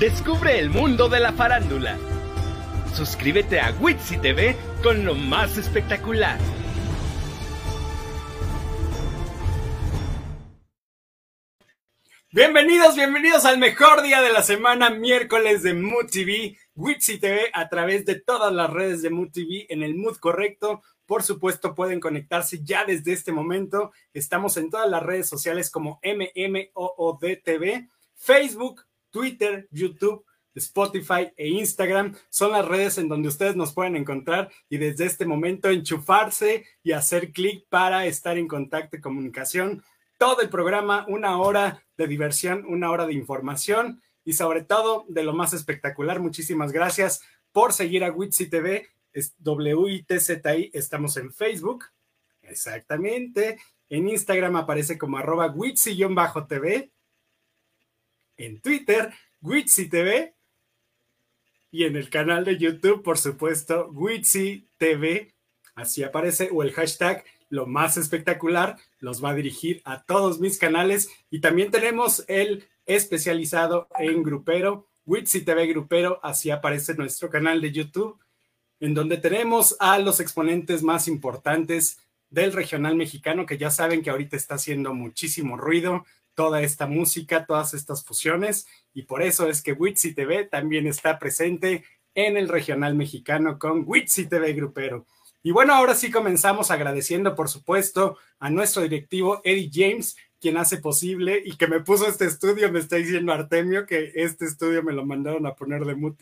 Descubre el mundo de la farándula. Suscríbete a Witsi TV con lo más espectacular. Bienvenidos, bienvenidos al mejor día de la semana, miércoles de Mood TV, Witsi TV a través de todas las redes de Mood TV en el mood correcto. Por supuesto, pueden conectarse ya desde este momento. Estamos en todas las redes sociales como MMOODTV, Facebook, Twitter, YouTube, Spotify e Instagram. Son las redes en donde ustedes nos pueden encontrar y desde este momento enchufarse y hacer clic para estar en contacto y comunicación. Todo el programa, una hora de diversión, una hora de información y sobre todo de lo más espectacular. Muchísimas gracias por seguir a Witsi TV, es WITZI, estamos en Facebook, exactamente, en Instagram aparece como arroba Witsi-TV, en Twitter, Witsi TV, y en el canal de YouTube, por supuesto, Witsi TV, así aparece, o el hashtag lo más espectacular, los va a dirigir a todos mis canales. Y también tenemos el especializado en grupero, Witsi TV Grupero, así aparece nuestro canal de YouTube, en donde tenemos a los exponentes más importantes del regional mexicano, que ya saben que ahorita está haciendo muchísimo ruido toda esta música, todas estas fusiones, y por eso es que Witsi TV también está presente en el regional mexicano con Witsi TV Grupero. Y bueno, ahora sí comenzamos agradeciendo, por supuesto, a nuestro directivo Eddie James, quien hace posible y que me puso este estudio. Me está diciendo Artemio que este estudio me lo mandaron a poner de Mood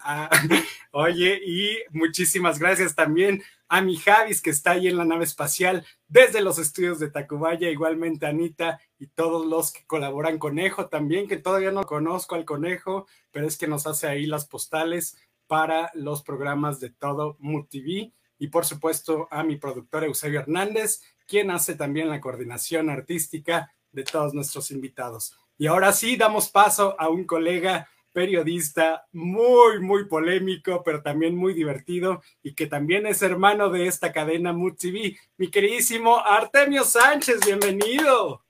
Ah, oye, y muchísimas gracias también a mi Javis que está ahí en la nave espacial desde los estudios de Tacubaya, igualmente Anita y todos los que colaboran Conejo también, que todavía no conozco al Conejo, pero es que nos hace ahí las postales para los programas de todo MUTV y por supuesto a mi productor Eusebio Hernández, quien hace también la coordinación artística de todos nuestros invitados. Y ahora sí, damos paso a un colega periodista muy, muy polémico, pero también muy divertido y que también es hermano de esta cadena MUTV, mi queridísimo Artemio Sánchez, bienvenido.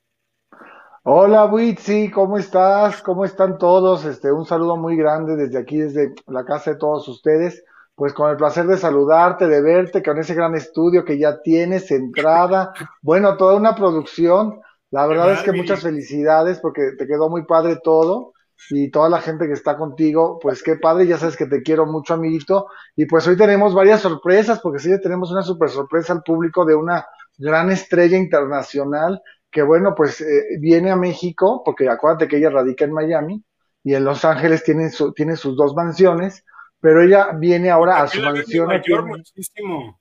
Hola Witsi, ¿cómo estás? ¿Cómo están todos? Este, un saludo muy grande desde aquí, desde la casa de todos ustedes. Pues con el placer de saludarte, de verte, con ese gran estudio que ya tienes, entrada, bueno, toda una producción. La verdad es que muchas felicidades porque te quedó muy padre todo y toda la gente que está contigo, pues qué padre, ya sabes que te quiero mucho, amiguito. Y pues hoy tenemos varias sorpresas, porque sí tenemos una super sorpresa al público de una gran estrella internacional que bueno, pues eh, viene a México, porque acuérdate que ella radica en Miami y en Los Ángeles tiene, su, tiene sus dos mansiones, pero ella viene ahora a su mansión. En Nueva York muchísimo.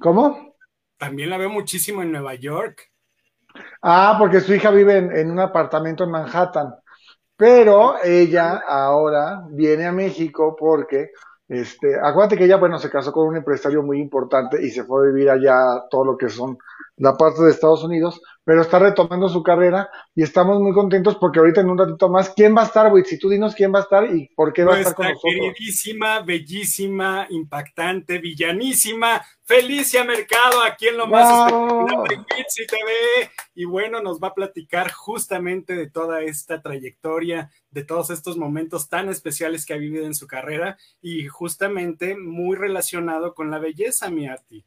¿Cómo? También la veo muchísimo en Nueva York. Ah, porque su hija vive en, en un apartamento en Manhattan. Pero ella ahora viene a México porque, este, acuérdate que ella, bueno, se casó con un empresario muy importante y se fue a vivir allá todo lo que son la parte de Estados Unidos, pero está retomando su carrera y estamos muy contentos porque ahorita en un ratito más, ¿quién va a estar, Si Tú dinos quién va a estar y por qué va a estar con nosotros. queridísima, bellísima, impactante, villanísima, Felicia Mercado, aquí en lo más espectacular de TV. Y bueno, nos va a platicar justamente de toda esta trayectoria, de todos estos momentos tan especiales que ha vivido en su carrera y justamente muy relacionado con la belleza, mi Arti.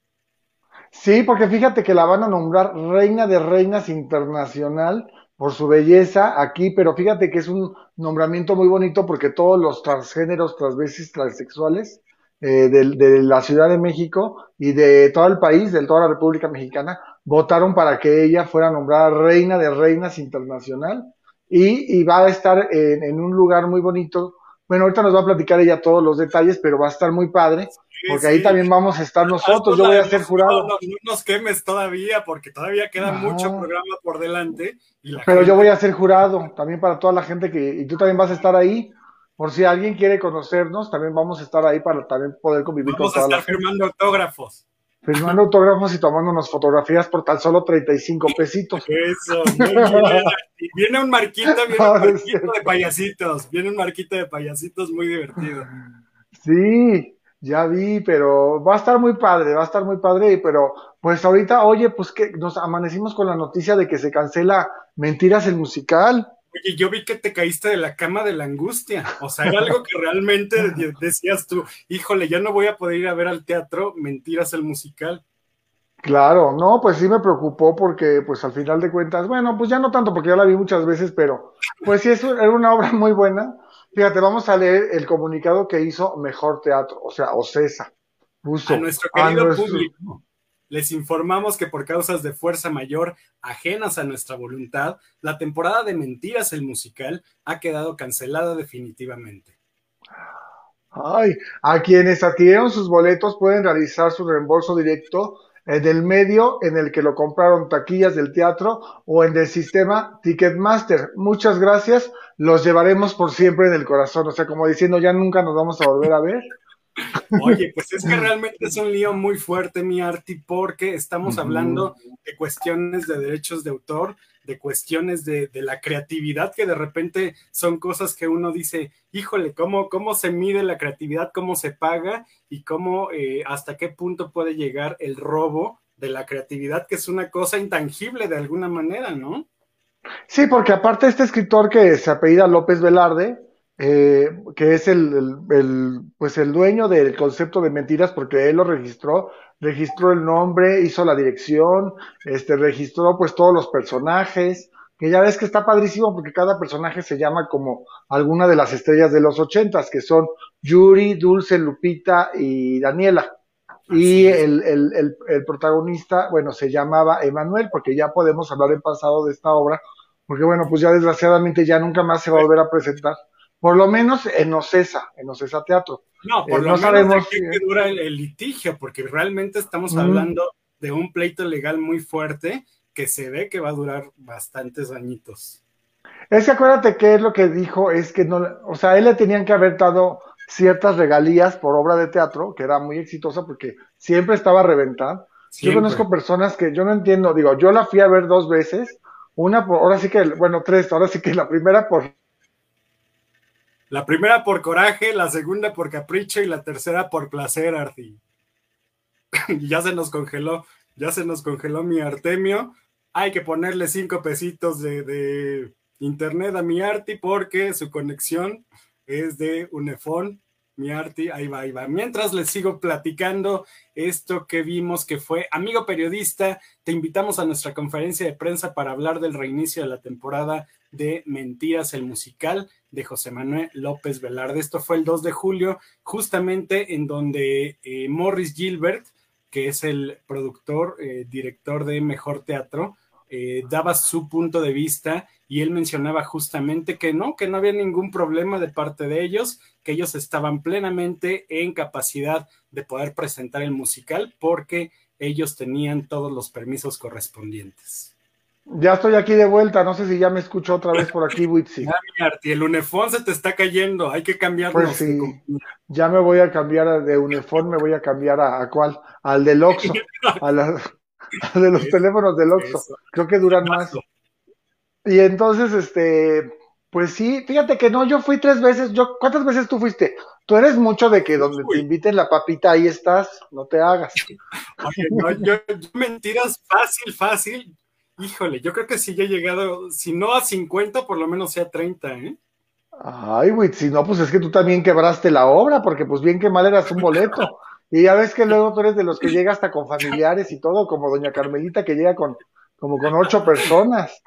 Sí, porque fíjate que la van a nombrar reina de reinas internacional por su belleza aquí, pero fíjate que es un nombramiento muy bonito porque todos los transgéneros, transvesis, transexuales eh, de, de, la Ciudad de México y de todo el país, de toda la República Mexicana, votaron para que ella fuera nombrada reina de reinas internacional y, y va a estar en, en un lugar muy bonito. Bueno, ahorita nos va a platicar ella todos los detalles, pero va a estar muy padre, porque ahí también vamos a estar nosotros. Yo voy a ser jurado. No, nos quemes todavía, porque todavía queda mucho programa por delante. pero yo voy a ser jurado también para toda la gente que. Y tú también vas a estar ahí. Por si alguien quiere conocernos, también vamos a estar ahí para también poder convivir con toda la gente. firmando autógrafos firmando autógrafos y tomándonos fotografías por tan solo 35 pesitos. Eso, Viene un marquito, viene un marquito de payasitos, viene un marquito de payasitos muy divertido. Sí, ya vi, pero va a estar muy padre, va a estar muy padre, pero pues ahorita, oye, pues que nos amanecimos con la noticia de que se cancela Mentiras el musical. Oye, yo vi que te caíste de la cama de la angustia. O sea, era algo que realmente decías tú, híjole, ya no voy a poder ir a ver al teatro Mentiras el musical. Claro, no, pues sí me preocupó porque, pues al final de cuentas, bueno, pues ya no tanto porque ya la vi muchas veces, pero pues sí, eso era una obra muy buena. Fíjate, vamos a leer el comunicado que hizo Mejor Teatro, o sea, OCESA. a nuestro querido público, les informamos que por causas de fuerza mayor ajenas a nuestra voluntad, la temporada de Mentiras el musical ha quedado cancelada definitivamente. Ay, a quienes adquirieron sus boletos pueden realizar su reembolso directo en el medio en el que lo compraron taquillas del teatro o en el sistema Ticketmaster. Muchas gracias, los llevaremos por siempre en el corazón. O sea, como diciendo, ya nunca nos vamos a volver a ver. Oye, pues es que realmente es un lío muy fuerte, mi Arti, porque estamos hablando de cuestiones de derechos de autor, de cuestiones de, la creatividad, que de repente son cosas que uno dice, híjole, ¿cómo, cómo se mide la creatividad, cómo se paga y cómo, eh, hasta qué punto puede llegar el robo de la creatividad, que es una cosa intangible de alguna manera, ¿no? Sí, porque aparte este escritor que se apellida López Velarde, eh, que es el, pues el dueño del concepto de mentiras, porque él lo registró, registró el nombre, hizo la dirección, este, registró pues todos los personajes, que ya ves que está padrísimo porque cada personaje se llama como alguna de las estrellas de los ochentas, que son Yuri, Dulce, Lupita y Daniela. y el, el, el, protagonista, bueno, se llamaba Emanuel, porque ya podemos hablar en pasado de esta obra, porque bueno, pues ya desgraciadamente ya nunca más se va a volver a presentar, por lo menos en Ocesa, en Ocesa Teatro. No, por eh, lo menos sabemos que dura el, litigio, porque realmente estamos hablando de un pleito legal muy fuerte que se ve que va a durar bastantes añitos. Es que acuérdate que es lo que dijo, es que no, o sea, él le tenían que haber dado ciertas regalías por obra de teatro, que era muy exitosa porque siempre estaba a reventar. Yo conozco personas que yo no entiendo, digo, yo la fui a ver dos veces, una por, ahora sí que, bueno, tres, ahora sí que la primera por la primera por coraje, la segunda por capricho y la tercera por placer, Arti. ya se nos congeló, ya se nos congeló mi Artemio. Hay que ponerle cinco pesitos de, internet a mi Arti porque su conexión es de Unefón. Mi Arti, ahí va, ahí va. Mientras les sigo platicando esto que vimos que fue, amigo periodista, te invitamos a nuestra conferencia de prensa para hablar del reinicio de la temporada de Mentiras, el musical de José Manuel López Velarde. Esto fue el 2 de julio, justamente en donde eh, Morris Gilbert, que es el productor, eh, director de Mejor Teatro, eh, daba su punto de vista y él mencionaba justamente que no, que no había ningún problema de parte de ellos, que ellos estaban plenamente en capacidad de poder presentar el musical porque ellos tenían todos los permisos correspondientes. Ya estoy aquí de vuelta, no sé si ya me escucho otra vez por aquí, Witsi. el unifón se te está cayendo, hay que cambiarlo. Pues sí, ya me voy a cambiar de unifón, me voy a cambiar a, cuál, al del Oxxo, a, de los teléfonos del Oxxo, creo que duran más. Y entonces, este, pues sí, fíjate que no, yo fui tres veces, yo, ¿cuántas veces tú fuiste? Tú eres mucho de que donde te inviten la papita, ahí estás, no te hagas. yo, mentiras fácil, fácil, Híjole, yo creo que sí ya he llegado, si no a 50, por lo menos sea 30, ¿eh? Ay, güey, si no, pues es que tú también quebraste la obra, porque pues bien que mal eras un boleto. Y ya ves que luego tú eres de los que llega hasta con familiares y todo, como doña Carmelita que llega con como con ocho personas.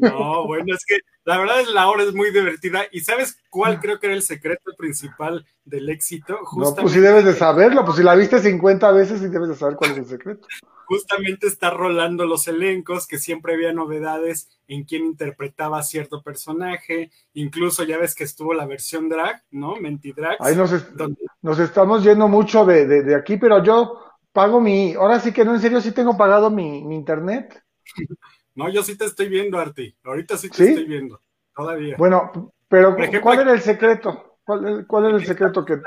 No, bueno, es que la verdad es la obra es muy divertida. ¿Y sabes cuál creo que era el secreto principal del éxito? no, pues sí debes de saberlo, pues si la viste 50 veces sí debes de saber cuál es el secreto justamente está rolando los elencos, que siempre había novedades en quién interpretaba cierto personaje, incluso ya ves que estuvo la versión drag, ¿no? Mentidrag. Ahí nos, nos estamos yendo mucho de, aquí, pero yo pago mi, ahora sí que no, en serio, sí tengo pagado mi, internet. No, yo sí te estoy viendo, Arti, ahorita sí te estoy viendo, todavía. Bueno, pero ¿cuál era el secreto? ¿Cuál, cuál era el secreto que...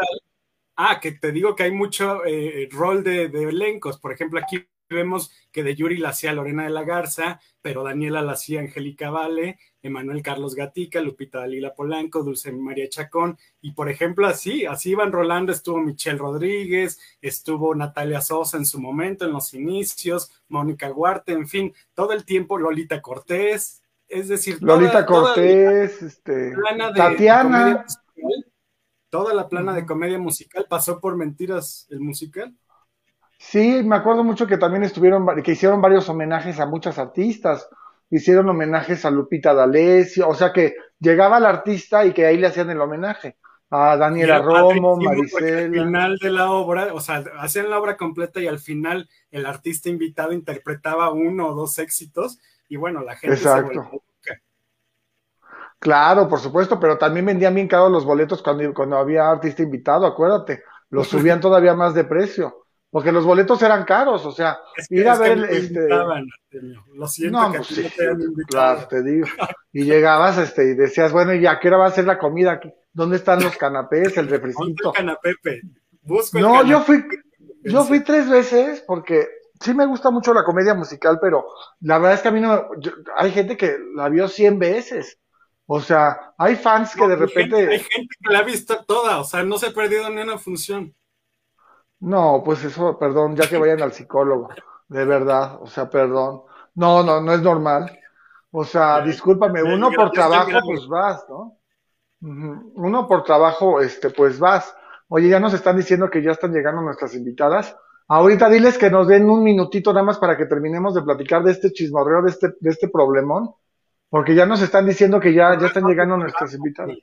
Ah, que te digo que hay mucho eh, rol de, de, elencos. Por ejemplo, aquí vemos que de Yuri la hacía Lorena de la Garza, pero Daniela la hacía Angélica Vale, Emanuel Carlos Gatica, Lupita Dalila Polanco, Dulce María Chacón, y por ejemplo así, así iban rolando, estuvo Michelle Rodríguez, estuvo Natalia Sosa en su momento, en los inicios, Mónica Huarte, en fin, todo el tiempo Lolita Cortés, es decir, Lolita Cortés, este, Tatiana. toda la plana de comedia musical pasó por Mentiras el musical. Sí, me acuerdo mucho que también estuvieron, que hicieron varios homenajes a muchas artistas. Hicieron homenajes a Lupita D'Alessio, o sea que llegaba el artista y que ahí le hacían el homenaje a Daniela Romo, Maricela. Al final de la obra, o sea, hacían la obra completa y al final el artista invitado interpretaba uno o dos éxitos y bueno, la gente Exacto. Claro, por supuesto, pero también vendían bien caros los boletos cuando, cuando había artista invitado, acuérdate, los subían todavía más de precio. Porque los boletos eran caros, o sea, ir a ver este. Lo siento no, que pues sí, Claro, te digo. Y llegabas este, y decías, bueno, ¿y a qué hora va a ser la comida? ¿Dónde están los canapés, el refresquito? El canapepe? Busco no, yo fui, yo fui tres veces porque sí me gusta mucho la comedia musical, pero la verdad es que a mí no, hay gente que la vio cien veces. O sea, hay fans que de repente. hay gente que la ha visto toda, o sea, no se ha perdido ni una función. No, pues eso, perdón, ya que vayan al psicólogo, de verdad, o sea, perdón. No, no, no es normal. O sea, discúlpame, uno por trabajo, pues vas, ¿no? Uno por trabajo, este, pues vas. Oye, ya nos están diciendo que ya están llegando nuestras invitadas. Ahorita diles que nos den un minutito nada más para que terminemos de platicar de este chismorreo, de este, de este problemón, porque ya nos están diciendo que ya, ya están llegando nuestras invitadas.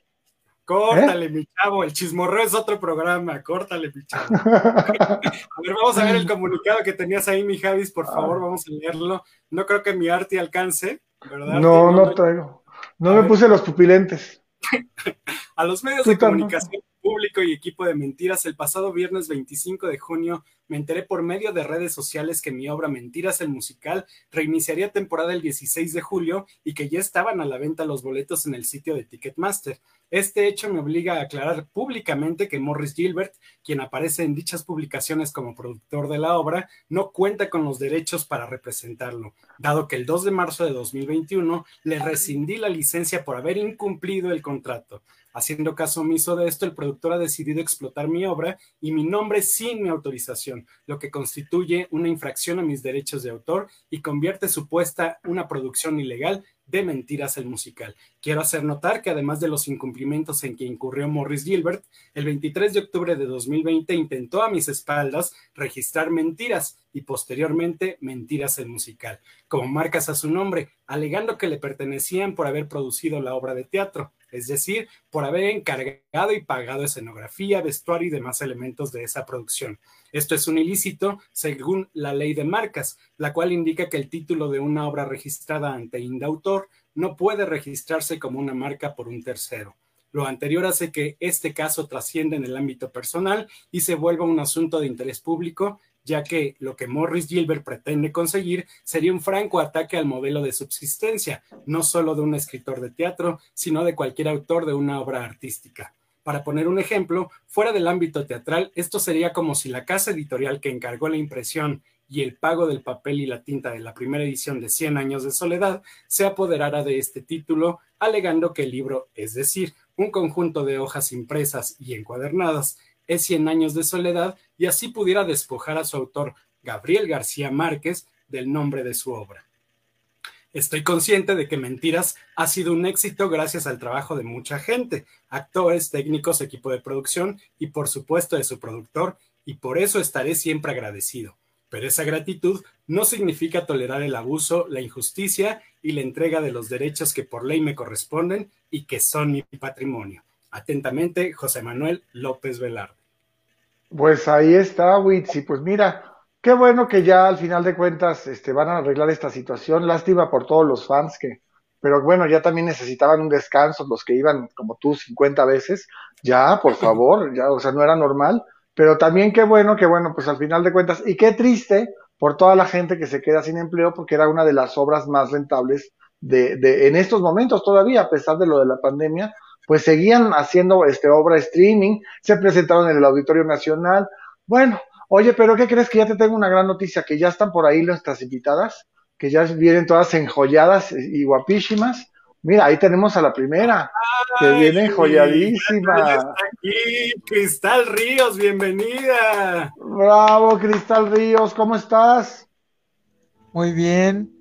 Córtale, mi chavo, el chismorreo es otro programa, córtale, mi chavo. a ver, vamos a ver el comunicado que tenías ahí, mi Javis, por favor, ah. vamos a leerlo. No creo que mi arte alcance, ¿verdad? No, no, traigo. No me puse los pupilentes. a los medios de comunicación público y equipo de mentiras, el pasado viernes 25 de junio me enteré por medio de redes sociales que mi obra Mentiras el musical reiniciaría temporada el 16 de julio y que ya estaban a la venta los boletos en el sitio de Ticketmaster. Este hecho me obliga a aclarar públicamente que Morris Gilbert, quien aparece en dichas publicaciones como productor de la obra, no cuenta con los derechos para representarlo, dado que el 2 de marzo de 2021 le rescindí la licencia por haber incumplido el contrato. Haciendo caso omiso de esto, el productor ha decidido explotar mi obra y mi nombre sin mi autorización, lo que constituye una infracción a mis derechos de autor y convierte supuesta una producción ilegal de Mentiras el musical. Quiero hacer notar que además de los incumplimientos en que incurrió Morris Gilbert, el 23 de octubre de 2020 intentó a mis espaldas registrar Mentiras y posteriormente Mentiras el musical, como marcas a su nombre, alegando que le pertenecían por haber producido la obra de teatro es decir, por haber encargado y pagado escenografía, vestuario y demás elementos de esa producción. Esto es un ilícito según la ley de marcas, la cual indica que el título de una obra registrada ante Indautor no puede registrarse como una marca por un tercero. Lo anterior hace que este caso trascienda en el ámbito personal y se vuelva un asunto de interés público ya que lo que Morris Gilbert pretende conseguir sería un franco ataque al modelo de subsistencia, no solo de un escritor de teatro, sino de cualquier autor de una obra artística. Para poner un ejemplo, fuera del ámbito teatral, esto sería como si la casa editorial que encargó la impresión y el pago del papel y la tinta de la primera edición de Cien años de soledad se apoderara de este título, alegando que el libro, es decir, un conjunto de hojas impresas y encuadernadas, es Cien años de soledad y así pudiera despojar a su autor, Gabriel García Márquez, del nombre de su obra. Estoy consciente de que Mentiras ha sido un éxito gracias al trabajo de mucha gente, actores, técnicos, equipo de producción y por supuesto de su productor, y por eso estaré siempre agradecido. Pero esa gratitud no significa tolerar el abuso, la injusticia y la entrega de los derechos que por ley me corresponden y que son mi patrimonio. Atentamente, José Manuel López Velarde. Pues ahí está, Witsi. Pues mira, qué bueno que ya al final de cuentas este, van a arreglar esta situación. Lástima por todos los fans que, pero bueno, ya también necesitaban un descanso, los que iban como tú 50 veces. Ya, por favor, ya, o sea, no era normal. Pero también qué bueno, que bueno, pues al final de cuentas, y qué triste por toda la gente que se queda sin empleo, porque era una de las obras más rentables de, de en estos momentos todavía, a pesar de lo de la pandemia, pues seguían haciendo este obra streaming, se presentaron en el Auditorio Nacional. Bueno, oye, pero ¿qué crees que ya te tengo una gran noticia? Que ya están por ahí nuestras invitadas, que ya vienen todas enjolladas y guapísimas. Mira, ahí tenemos a la primera, que viene enjolladísima. aquí, Cristal Ríos, bienvenida. Bravo, Cristal Ríos, ¿cómo estás? Muy bien.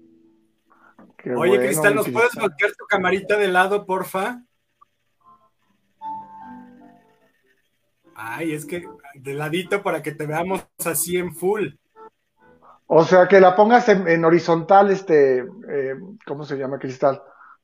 Oye, Cristal, ¿nos puedes voltear tu camarita de lado, porfa? Ay, es que de ladito para que te veamos así en full. O sea, que la pongas en, horizontal, este, eh, ¿cómo se llama, Cristal?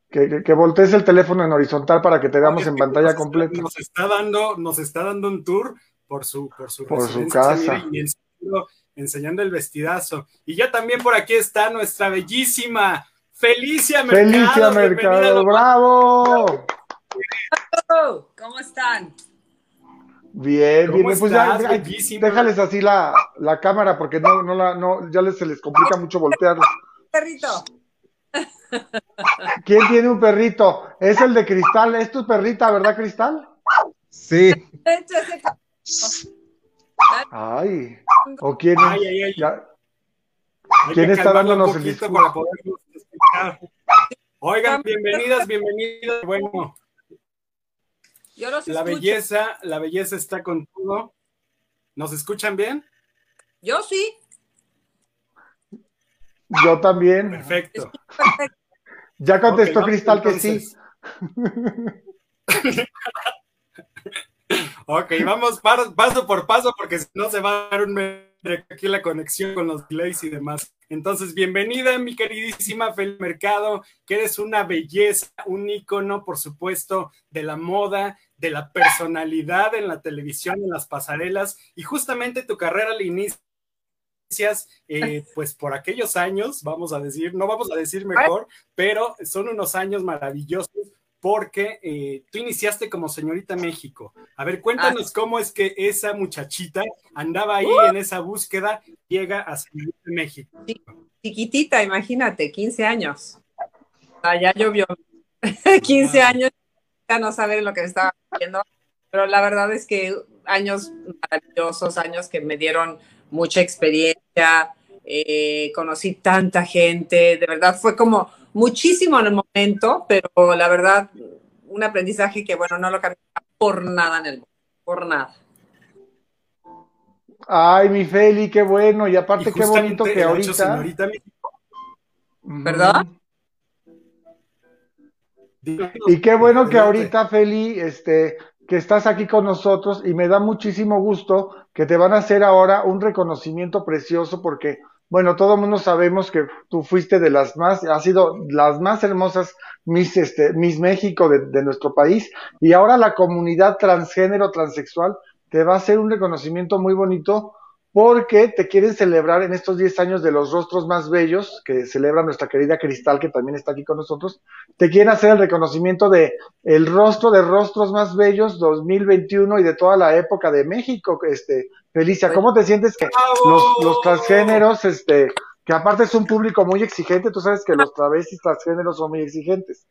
Que, que, voltees el teléfono en horizontal para que te veamos en pantalla completa. Nos está dando, nos está dando un tour por su, por su, por su casa. Y enseñando, enseñando, el vestidazo. Y ya también por aquí está nuestra bellísima Felicia Mercado. Felicia Mercado, bravo. ¿Cómo están? Bien, bien, pues ya, déjales así la, la, cámara porque no, no la, no, ya les, se les complica mucho voltearla. Perrito. ¿Quién tiene un perrito? Es el de Cristal, es tu perrita, ¿verdad, Cristal? Sí. Ay, o quién, ¿quién está dándonos el discurso? Oigan, bienvenidas, bienvenidas. Bueno, la belleza, la belleza está con todo. ¿Nos escuchan bien? Yo sí. Yo también. Perfecto. Ya contestó Cristal que sí. ok, vamos paso por paso porque si no se va a dar un aquí la conexión con los delays y demás. Entonces, bienvenida, mi queridísima Fel Mercado, que eres una belleza, un ícono, por supuesto, de la moda, de la personalidad en la televisión, en las pasarelas, y justamente tu carrera la inicias, eh, pues por aquellos años, vamos a decir, no vamos a decir mejor, pero son unos años maravillosos porque eh, tú iniciaste como señorita México. A ver, cuéntanos cómo es que esa muchachita andaba ahí uh. en esa búsqueda, llega a señorita México. Chiquitita, imagínate, 15 años. Ah, ya llovió. 15 años, ya no saber lo que estaba haciendo, pero la verdad es que años maravillosos, años que me dieron mucha experiencia, eh, conocí tanta gente, de verdad fue como muchísimo en el momento, pero la verdad, un aprendizaje que, bueno, no lo cambia por nada en el mundo, por nada. Ay, mi Feli, qué bueno, y aparte qué bonito que ahorita... ¿Verdad? Y qué bueno que ahorita, Feli, este, que estás aquí con nosotros y me da muchísimo gusto que te van a hacer ahora un reconocimiento precioso porque bueno, todo el mundo sabemos que tú fuiste de las más, has sido las más hermosas Miss, este, Miss México de, de nuestro país y ahora la comunidad transgénero, transexual, te va a hacer un reconocimiento muy bonito porque te quieren celebrar en estos 10 años de los rostros más bellos que celebra nuestra querida Cristal, que también está aquí con nosotros. Te quieren hacer el reconocimiento de el rostro de rostros más bellos 2021 y de toda la época de México. Este, Felicia, ¿cómo te sientes que los, los transgéneros, este, que aparte es un público muy exigente, tú sabes que los travestis transgéneros son muy exigentes?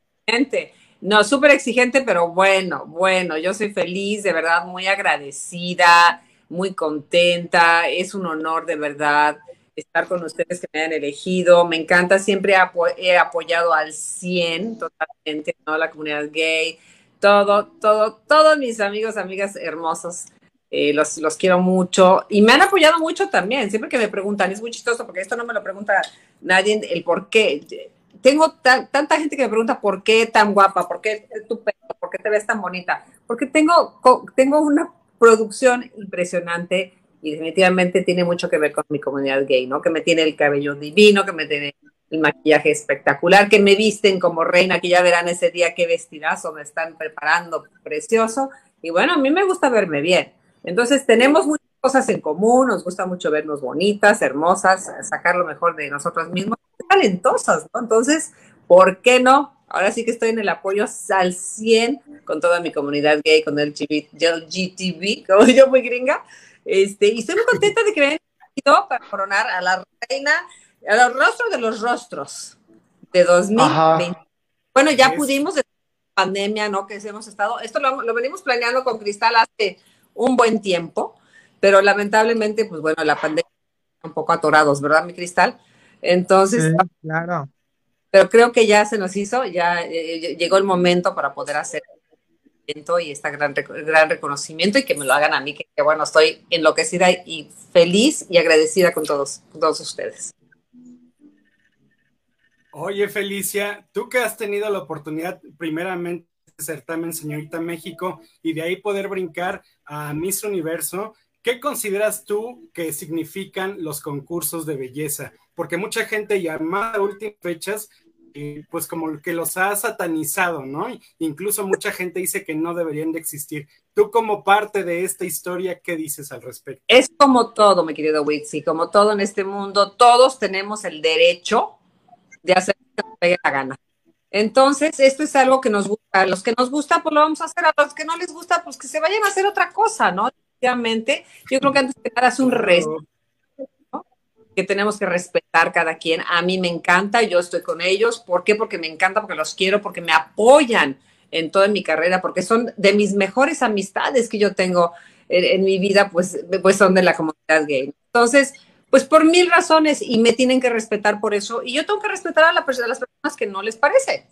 No, súper exigente, pero bueno, bueno, yo soy feliz, de verdad, muy agradecida muy contenta, es un honor de verdad estar con ustedes que me hayan elegido, me encanta, siempre he apoyado al 100 totalmente, ¿no? La comunidad gay, todo, todo, todos mis amigos, amigas hermosos, eh, los, los quiero mucho y me han apoyado mucho también, siempre que me preguntan, es muy chistoso porque esto no me lo pregunta nadie, el por qué. Tengo tanta gente que me pregunta por qué tan guapa, por qué tu pelo, por qué te ves tan bonita, porque tengo, tengo una producción impresionante y definitivamente tiene mucho que ver con mi comunidad gay, ¿no? Que me tiene el cabello divino, que me tiene el maquillaje espectacular, que me visten como reina, que ya verán ese día qué vestidazo me están preparando, precioso. Y bueno, a mí me gusta verme bien. Entonces tenemos muchas cosas en común, nos gusta mucho vernos bonitas, hermosas, sacar lo mejor de nosotros mismos, talentosas, ¿no? Entonces, ¿por qué no Ahora sí que estoy en el apoyo al 100 con toda mi comunidad gay, con el GTV, como yo muy gringa. Este, y estoy muy contenta de que me hayan invitado para coronar a la reina, a los rostros de los rostros de 2020. Bueno, ya pudimos, de pandemia, ¿no? Que hemos estado, esto lo, lo venimos planeando con Cristal hace un buen tiempo, pero lamentablemente, pues bueno, la pandemia un poco atorados, ¿verdad, mi Cristal? Entonces, claro pero creo que ya se nos hizo, ya eh, llegó el momento para poder hacer y este gran, gran reconocimiento y que me lo hagan a mí, que, bueno, estoy enloquecida y feliz y agradecida con todos, todos ustedes. Oye, Felicia, tú que has tenido la oportunidad, primeramente, de certamen Señorita México y de ahí poder brincar a Miss Universo, ¿qué consideras tú que significan los concursos de belleza? Porque mucha gente llamada a últimas fechas, eh, pues como que los ha satanizado, ¿no? Incluso mucha gente dice que no deberían de existir. Tú como parte de esta historia, ¿qué dices al respecto? Es como todo, mi querido Wixi, como todo en este mundo, todos tenemos el derecho de hacer lo que nos pegue la gana. Entonces, esto es algo que nos gusta. A los que nos gusta, pues lo vamos a hacer. A los que no les gusta, pues que se vayan a hacer otra cosa, ¿no? Efectivamente, yo creo que antes de nada es un respeto. Que tenemos que respetar cada quien. A mí me encanta, yo estoy con ellos. ¿Por qué? Porque me encanta, porque los quiero, porque me apoyan en toda mi carrera, porque son de mis mejores amistades que yo tengo en, en mi vida, pues, pues son de la comunidad gay. Entonces, pues por mil razones y me tienen que respetar por eso y yo tengo que respetar a, la, a las personas que no les parece.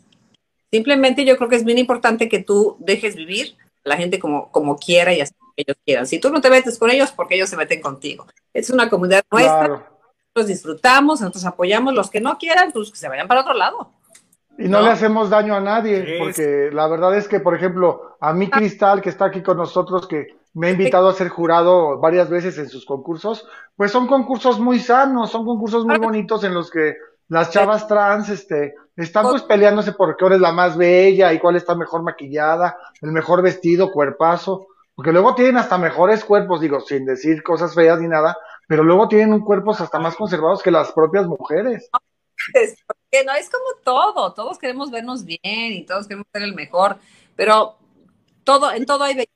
Simplemente yo creo que es bien importante que tú dejes vivir a la gente como, como quiera y así como ellos quieran. Si tú no te metes con ellos, porque ellos se meten contigo. Es una comunidad nuestra, Claro. Nosotros disfrutamos, nosotros apoyamos, los que no quieran, pues que se vayan para otro lado. Y no, ¿No? le hacemos daño a nadie, porque la verdad es que, por ejemplo, a mí Cristal, que está aquí con nosotros, que me ha invitado a ser jurado varias veces en sus concursos, pues son concursos muy sanos, son concursos muy bonitos en los que las chavas trans, este, están pues peleándose por qué hora es la más bella y cuál está mejor maquillada, el mejor vestido, cuerpazo, porque luego tienen hasta mejores cuerpos, digo, sin decir cosas feas ni nada, pero luego tienen un cuerpos hasta más conservados que las propias mujeres. Es, porque no es como todo, todos queremos vernos bien y todos queremos ser el mejor, pero todo, en todo hay belleza.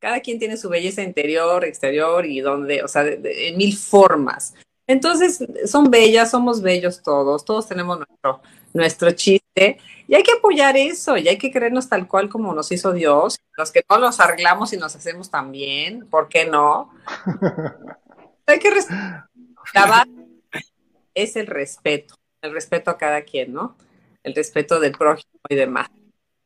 Cada quien tiene su belleza interior, exterior y donde, o sea, de- de- en mil formas. Entonces, son bellas, somos bellos todos, todos tenemos nuestro, nuestro chiste y hay que apoyar eso y hay que creernos tal cual como nos hizo Dios. Los que no los arreglamos y nos hacemos también, ¿por qué no? Hay que la base es el respeto, el respeto a cada quien, ¿no? El respeto del prójimo y demás.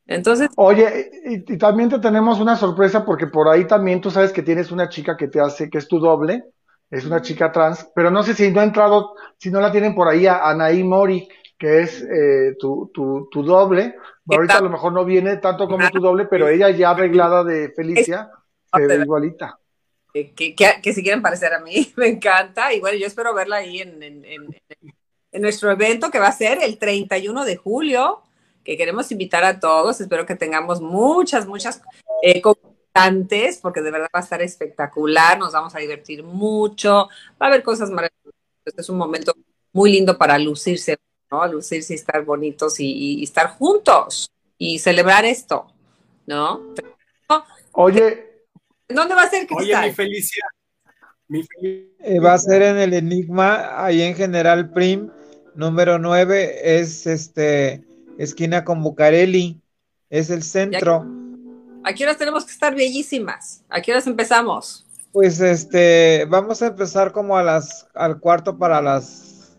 Entonces, Oye, y, y también te tenemos una sorpresa porque por ahí también tú sabes que tienes una chica que te hace, que es tu doble, es una chica trans, pero no sé si no ha entrado, si no la tienen por ahí a Anaí Mori, que es eh, tu, tu, tu doble. ¿Qué Ahorita a lo mejor no viene tanto como tu doble, pero ella ya arreglada de Felicia, se ve igualita. Que, que, que, que se quieren parecer a mí, me encanta. Y bueno, yo espero verla ahí en, en, en, en nuestro evento que va a ser el 31 de julio, que queremos invitar a todos. Espero que tengamos muchas, muchas eh, concursantes, porque de verdad va a estar espectacular. Nos vamos a divertir mucho. Va a haber cosas maravillosas. Este es un momento muy lindo para lucirse, ¿no? Lucirse y estar bonitos y, y, y estar juntos y celebrar esto, ¿no? Oye, ¿Dónde va a ser Oye, Cristal? mi Felicia. Mi Felicia. Eh, va a ser en el Enigma, ahí en General Prim, número 9, es este esquina con Bucareli, es el centro. ¿A qué horas tenemos que estar bellísimas? ¿A qué horas empezamos? Pues este, vamos a empezar como a las, al cuarto para las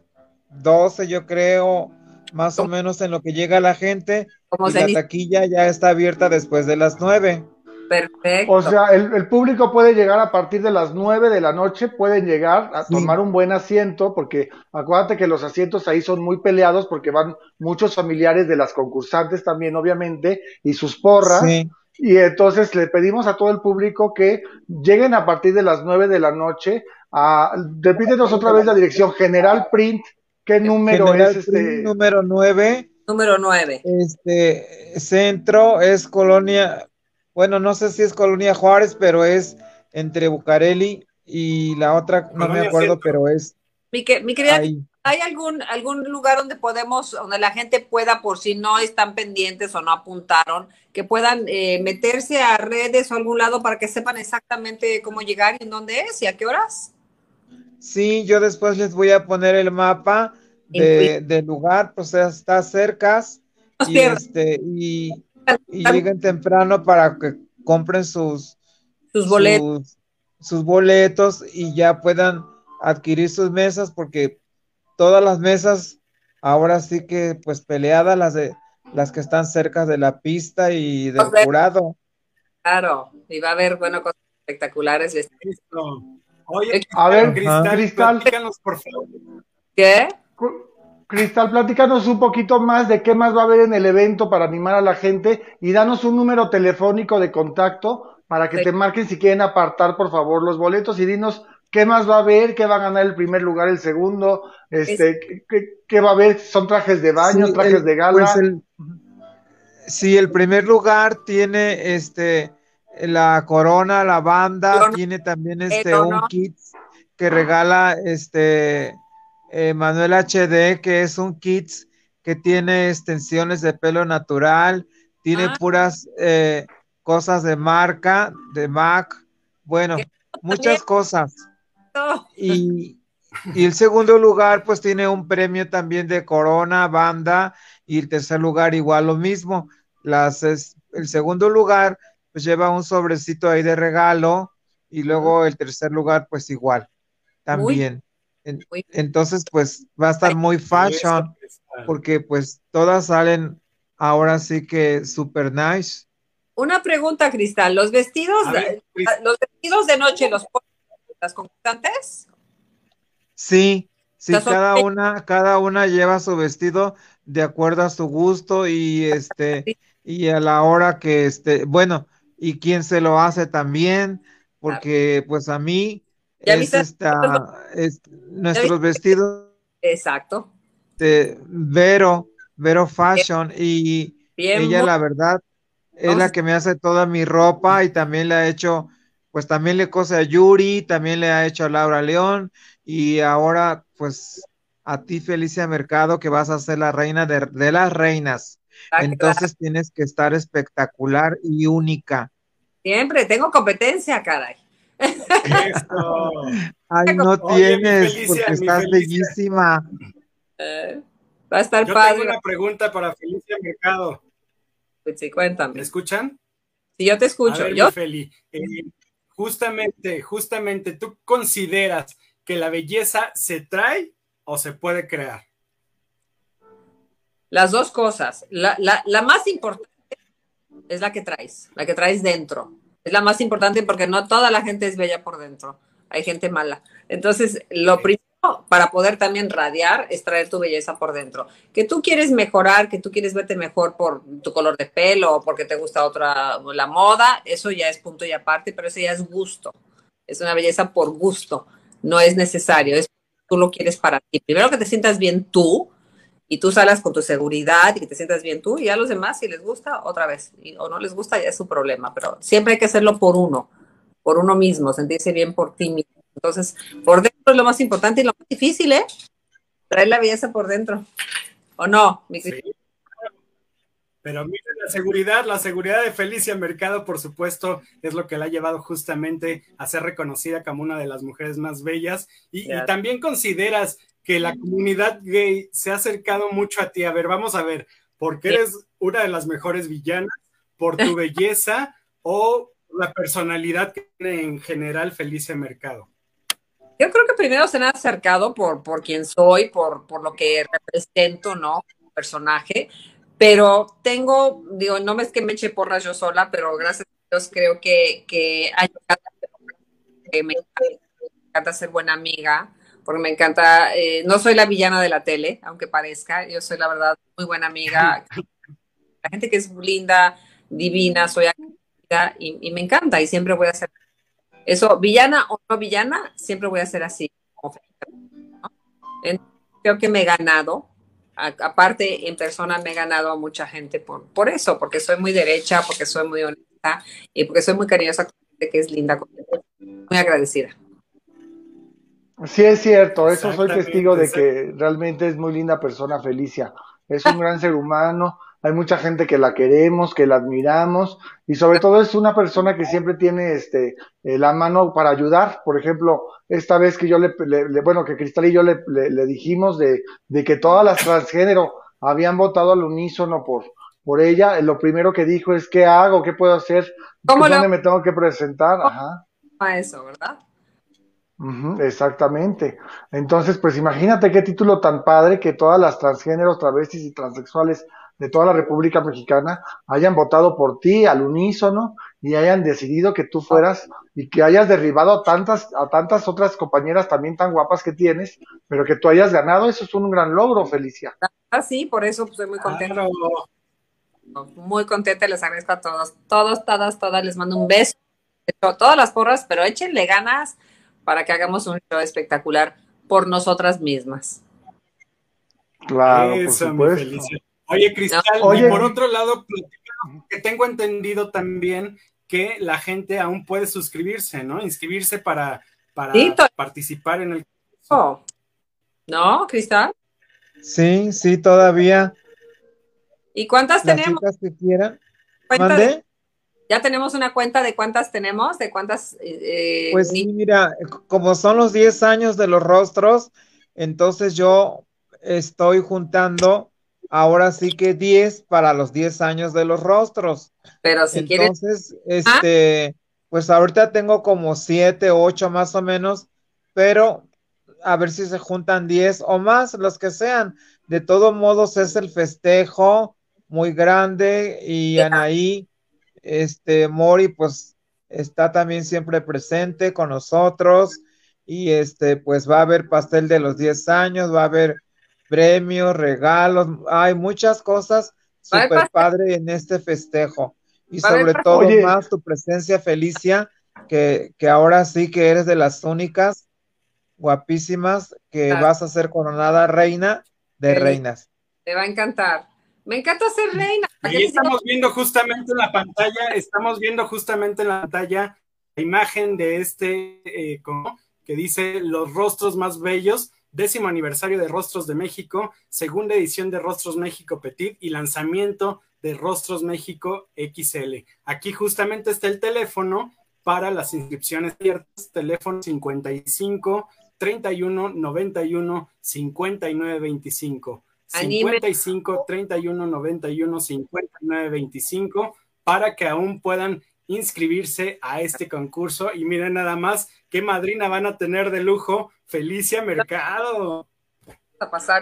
12, yo creo, más o menos en lo que llega la gente, Como y la taquilla ya está abierta después de las 9. Perfecto. o sea, el, el público puede llegar a partir de las 9 de la noche, pueden llegar a Sí. tomar un buen asiento, porque acuérdate que los asientos ahí son muy peleados porque van muchos familiares de las concursantes también, obviamente, y sus porras. Sí, Y entonces le pedimos a todo el público que lleguen a partir de las 9 de la noche. A, repítenos otra vez la dirección, General Print. ¿Qué número General es este? número 9. Número 9. Este centro es colonia, bueno, no sé si es colonia Juárez, pero es entre Bucareli y la otra, no me acuerdo, Centro. pero es Mi, que- mi querida, ahí. ¿hay algún, algún lugar donde podemos, donde la gente pueda, por si no están pendientes o no apuntaron, que puedan eh, meterse a redes o algún lado para que sepan exactamente cómo llegar y en dónde es y a qué horas? Sí, yo después les voy a poner el mapa de, del lugar, pues está cerca y este y, y lleguen temprano para que compren sus sus boletos. sus, sus boletos y ya puedan adquirir sus mesas porque todas las mesas ahora sí que pues peleadas las de las que están cerca de la pista y del jurado. Claro, y va a haber, bueno, cosas espectaculares. Listo. Oye, A ver, Cristal, Cristal. por favor. ¿Qué? Cristal, platícanos un poquito más de qué más va a haber en el evento para animar a la gente y danos un número telefónico de contacto para que Sí. te marquen si quieren apartar, por favor, los boletos y dinos qué más va a haber, qué va a ganar el primer lugar, el segundo, este, qué, qué- qué va a haber, son trajes de baño, Sí, trajes el- de gala. pues el- sí, el primer lugar tiene este la corona, la banda, tiene también este un kit que regala este eh, Manuel HD, que es un kit que tiene extensiones de pelo natural, tiene Ah. puras eh, cosas de marca, de Mac, bueno, muchas cosas. No. Y, y el segundo lugar, pues tiene un premio también de Corona, banda, y el tercer lugar igual lo mismo. Las, es- el segundo lugar, pues lleva un sobrecito ahí de regalo, y luego el tercer lugar, pues igual, también. Entonces, pues va a estar muy fashion, porque pues todas salen ahora sí que super nice. Una pregunta, Cristal. ¿Los vestidos, A ver, Cris- los vestidos de noche los ponen las concursantes? Sí, sí, Las cada una, cada una lleva su vestido de acuerdo a su gusto y este, y a la hora que este, bueno, y quién se lo hace también, porque pues a mí ¿Ya es viste? esta, es nuestros vestidos Exacto. de Vero, Vero Fashion y Bien. ella la verdad es la que me hace toda mi ropa y también le ha hecho, pues también le cose a Yuri, también le ha hecho a Laura León y ahora pues a ti Felicia Mercado que vas a ser la reina de, de las reinas. Ah. Entonces tienes que estar espectacular y única. Siempre tengo competencia, caray. Eso. Ay, no Oye, tienes, Felicia, porque estás Felicia. bellísima. Eh, va a estar Yo padre. tengo una pregunta para Felicia Mercado. Pues sí, ¿Me cuéntame. escuchan? Si yo te A escucho, ver, yo Feli, eh, justamente, justamente, ¿tú consideras que la belleza se trae o se puede crear? las dos cosas. La, la, la más importante es la que traes, la que traes dentro. Es la más importante porque no toda la gente es bella por dentro. Hay gente mala. Entonces, lo primero para poder también radiar es traer tu belleza por dentro. Que tú quieres mejorar, que tú quieres verte mejor por tu color de pelo o porque te gusta otra, la moda, eso ya es punto y aparte, pero eso ya es gusto. Es una belleza por gusto. No es necesario, es tú lo quieres para ti. Primero que te sientas bien tú, y tú salas con tu seguridad y que te sientas bien tú y a los demás si les gusta otra vez. Y, o no les gusta ya es su problema pero siempre hay que hacerlo por uno por uno mismo sentirse bien por ti mismo. Entonces por dentro es lo más importante y lo más difícil eh traer la belleza por dentro o no mi Sí. Pero miren, la seguridad, la seguridad de Felicia Mercado, por supuesto, es lo que la ha llevado justamente a ser reconocida como una de las mujeres más bellas. Y, también consideras que la comunidad gay se ha acercado mucho a ti. A ver, vamos a ver, porque eres una de las mejores villanas, por tu belleza o la personalidad que tiene en general Felicia Mercado. yo creo que primero se han acercado por, por quien soy por, por lo que represento no como personaje pero tengo digo no es que me eche porras yo sola pero gracias a Dios creo que, que hay que me me encanta ser buena amiga, porque me encanta, eh, no soy la villana de la tele, aunque parezca, yo soy la verdad muy buena amiga. La gente que es linda, divina, soy amiga y, y me encanta y siempre voy a ser eso, villana o no villana, siempre voy a ser así. creo que me he ganado, a- aparte en persona me he ganado a mucha gente por, por eso, porque soy muy derecha, porque soy muy honesta y porque soy muy cariñosa con gente que es linda, muy agradecida. Sí, es cierto, eso soy testigo de que realmente es muy linda persona Felicia. Es un gran ser humano, hay mucha gente que la queremos, que la admiramos y sobre todo es una persona que siempre tiene este eh, la mano para ayudar. Por ejemplo, esta vez que yo le, le- le- bueno, que Cristal y yo le, le- le dijimos de, de que todas las transgénero habían votado al unísono por, por ella, lo primero que dijo es ¿qué hago? ¿Qué puedo hacer? ¿Cómo ¿Dónde lo- me tengo que presentar? Ajá. a eso, ¿verdad? Exactamente. Entonces, pues imagínate qué título tan padre que todas las transgéneros, travestis y transexuales de toda la República Mexicana hayan votado por ti al unísono y hayan decidido que tú fueras y que hayas derribado a tantas, a tantas otras compañeras también tan guapas que tienes, pero que tú hayas ganado, eso es un gran logro, Felicia. Ah, sí, por eso pues, estoy muy contenta. Muy contenta, les agradezco a todos, todos, todas, todas, les mando un beso, todas las porras, pero échenle ganas para que hagamos un show espectacular por nosotras mismas. Claro, Eso, por Oye, Cristal, y por otro lado, que tengo entendido también que la gente aún puede suscribirse, ¿no? Inscribirse para, para participar en el oh. ¿No, Cristal? Sí, sí, todavía. ¿Y cuántas tenemos? que quieran. ¿Ya tenemos una cuenta de cuántas tenemos? ¿De cuántas? Eh, pues sí, mira, como son los 10 años de los rostros, entonces yo estoy juntando ahora sí que 10 para los 10 años de los rostros. Pero si Entonces, este, pues ahorita tengo como 7, 8 más o menos, pero a ver si se juntan 10 o más, los que sean. De todos modos, es el festejo muy grande y Anaí, este, Mori, pues está también siempre presente con nosotros y este, pues va a haber pastel de los 10 años, va a haber premios, regalos, hay muchas cosas súper padre en este festejo. Y sobre todo más tu presencia, Felicia, que, que, ahora sí que eres de las únicas guapísimas que vas a ser coronada reina de reinas. Te va a encantar. Me encanta ser reina. Y estamos viendo justamente en la pantalla, estamos viendo justamente en la pantalla la imagen de este, eh, que dice los rostros más bellos décimo aniversario de Rostros de México, segunda edición de Rostros México Petit y lanzamiento de Rostros México XL. Aquí justamente está el teléfono para las inscripciones abiertas, teléfono 55 31 91 59 25. 55 31 91 59 25 para que aún puedan inscribirse a este concurso. Y miren nada más qué madrina van a tener de lujo, Felicia Mercado.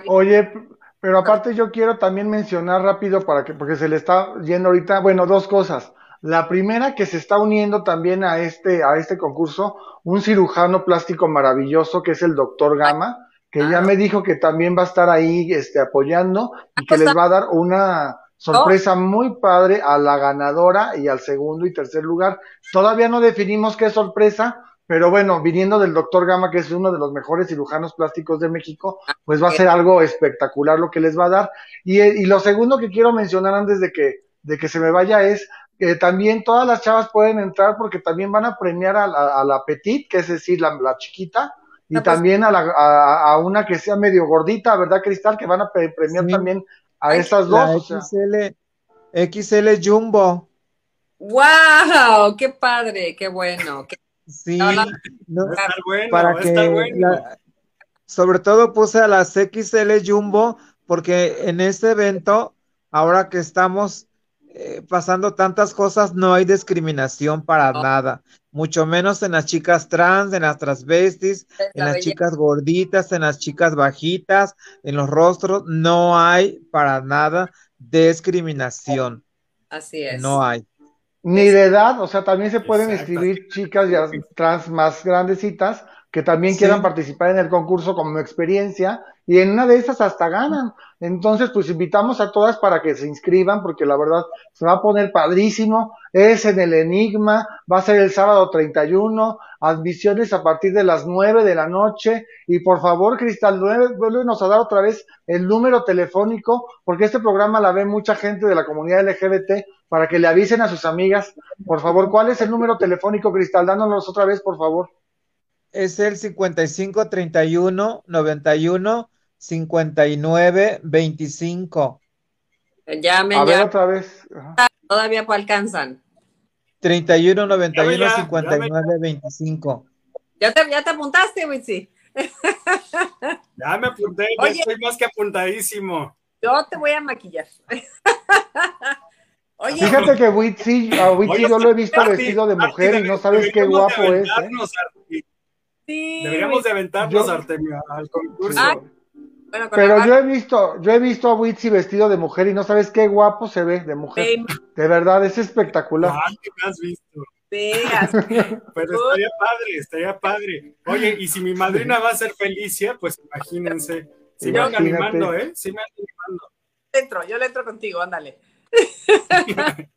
Oye, pero aparte yo quiero también mencionar rápido para que, porque se le está yendo ahorita, bueno, dos cosas. La primera que se está uniendo también a este, a este concurso, un cirujano plástico maravilloso que es el doctor Gama, que ya me dijo que también va a estar ahí este, apoyando y que les va a dar una, Sorpresa muy padre a la ganadora y al segundo y tercer lugar. Todavía no definimos qué sorpresa, pero bueno, viniendo del doctor Gama, que es uno de los mejores cirujanos plásticos de México, pues va a ser algo espectacular lo que les va a dar. Y, y lo segundo que quiero mencionar antes de que, de que se me vaya es que también todas las chavas pueden entrar porque también van a premiar a la, a la petit, que es decir, la, la chiquita, y pues también a, la, a, una que sea medio gordita, ¿verdad, Cristal? Que van a premiar también a esas dos. XL, XL Jumbo. ¡Wow! ¡Qué padre! ¡Qué bueno! Sí, para que sobre todo puse a las XL Jumbo porque en este evento, ahora que estamos eh, pasando tantas cosas, no hay discriminación para nada mucho menos en las chicas trans, en las transvestis, en las chicas gorditas, en las chicas bajitas, en los rostros, no hay para nada discriminación. Así es. No hay. Ni de edad, o sea, también se pueden escribir chicas ya trans más grandecitas que también quieran participar en el concurso como experiencia y en una de esas hasta ganan. Entonces, pues invitamos a todas para que se inscriban porque la verdad se va a poner padrísimo. Es en el Enigma, va a ser el sábado 31, admisiones a partir de las 9 de la noche y por favor, Cristal, vuélvenos a dar otra vez el número telefónico porque este programa la ve mucha gente de la comunidad LGBT para que le avisen a sus amigas. Por favor, ¿cuál es el número telefónico, Cristal? Dánonos otra vez, por favor es el 55 31 91 59 25. Llamen, A ver otra vez. Todavía alcanzan. 31 91 59 25. ¿Ya te, ya te apuntaste, Witsi? ya me apunté, ya estoy más que apuntadísimo. Yo te voy a maquillar. Oye, Fíjate que Witsi, a Witsi yo lo he visto vestido de mujer y no sabes qué guapo es. ¿eh? Deberíamos de aventarnos, Artemio, al concurso. Bueno, con Pero la yo he visto, yo he visto a Witsi vestido de mujer y no sabes qué guapo se ve de mujer. Ven. De verdad, es espectacular. Ah, ¿qué me has visto? veas. Pero estaría padre, estaría padre. Oye, y si mi madrina va a ser Felicia, pues imagínense. Sí me Imagínate. animando, ¿eh? Sí me ando animando. entro, yo le entro contigo, ándale.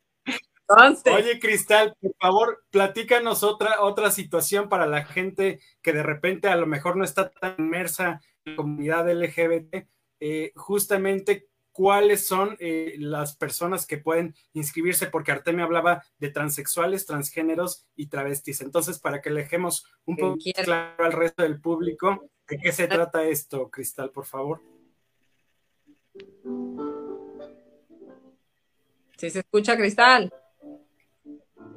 Entonces, Oye, Cristal, por favor, platícanos otra, otra situación para la gente que de repente a lo mejor no está tan inmersa en la comunidad LGBT. eh, justamente, ¿cuáles son eh, las personas que pueden inscribirse? Porque Artemia hablaba de transexuales, transgéneros y travestis. Entonces, para que dejemos un poco claro al resto del público, ¿de qué se trata esto, Cristal, por favor? si se escucha Cristal.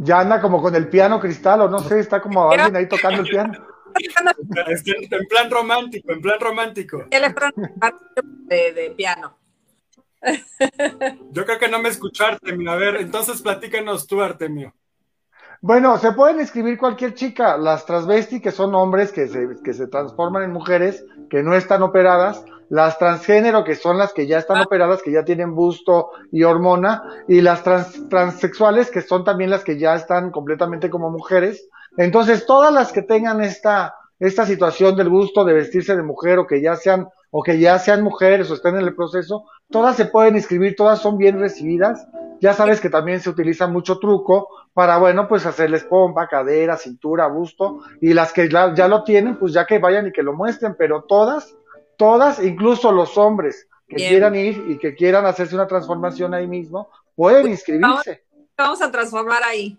Ya anda como con el piano cristal, o no sé, está como alguien ahí tocando el piano. Este, En plan romántico, en plan romántico. ¿Qué le fueron de, de piano? Yo creo que no me escuchó Artemio. A ver, entonces platícanos tú, Artemio. Bueno, se pueden escribir cualquier chica, las transvesti, que son hombres que se, que se transforman en mujeres, que no están operadas, las transgénero, que son las que ya están Ah. operadas, que ya tienen busto y hormona, y las trans, transexuales, que son también las que ya están completamente como mujeres. Entonces, todas las que tengan esta, esta situación del gusto de vestirse de mujer o que ya sean, o que ya sean mujeres o estén en el proceso, todas se pueden inscribir, todas son bien recibidas. Ya sabes que también se utiliza mucho truco para, bueno, pues hacerles pompa, cadera, cintura, busto, y las que la- ya lo tienen, pues ya que vayan y que lo muestren, pero todas, todas, incluso los hombres que Bien. quieran ir y que quieran hacerse una transformación ahí mismo, pueden inscribirse. Vamos a transformar ahí.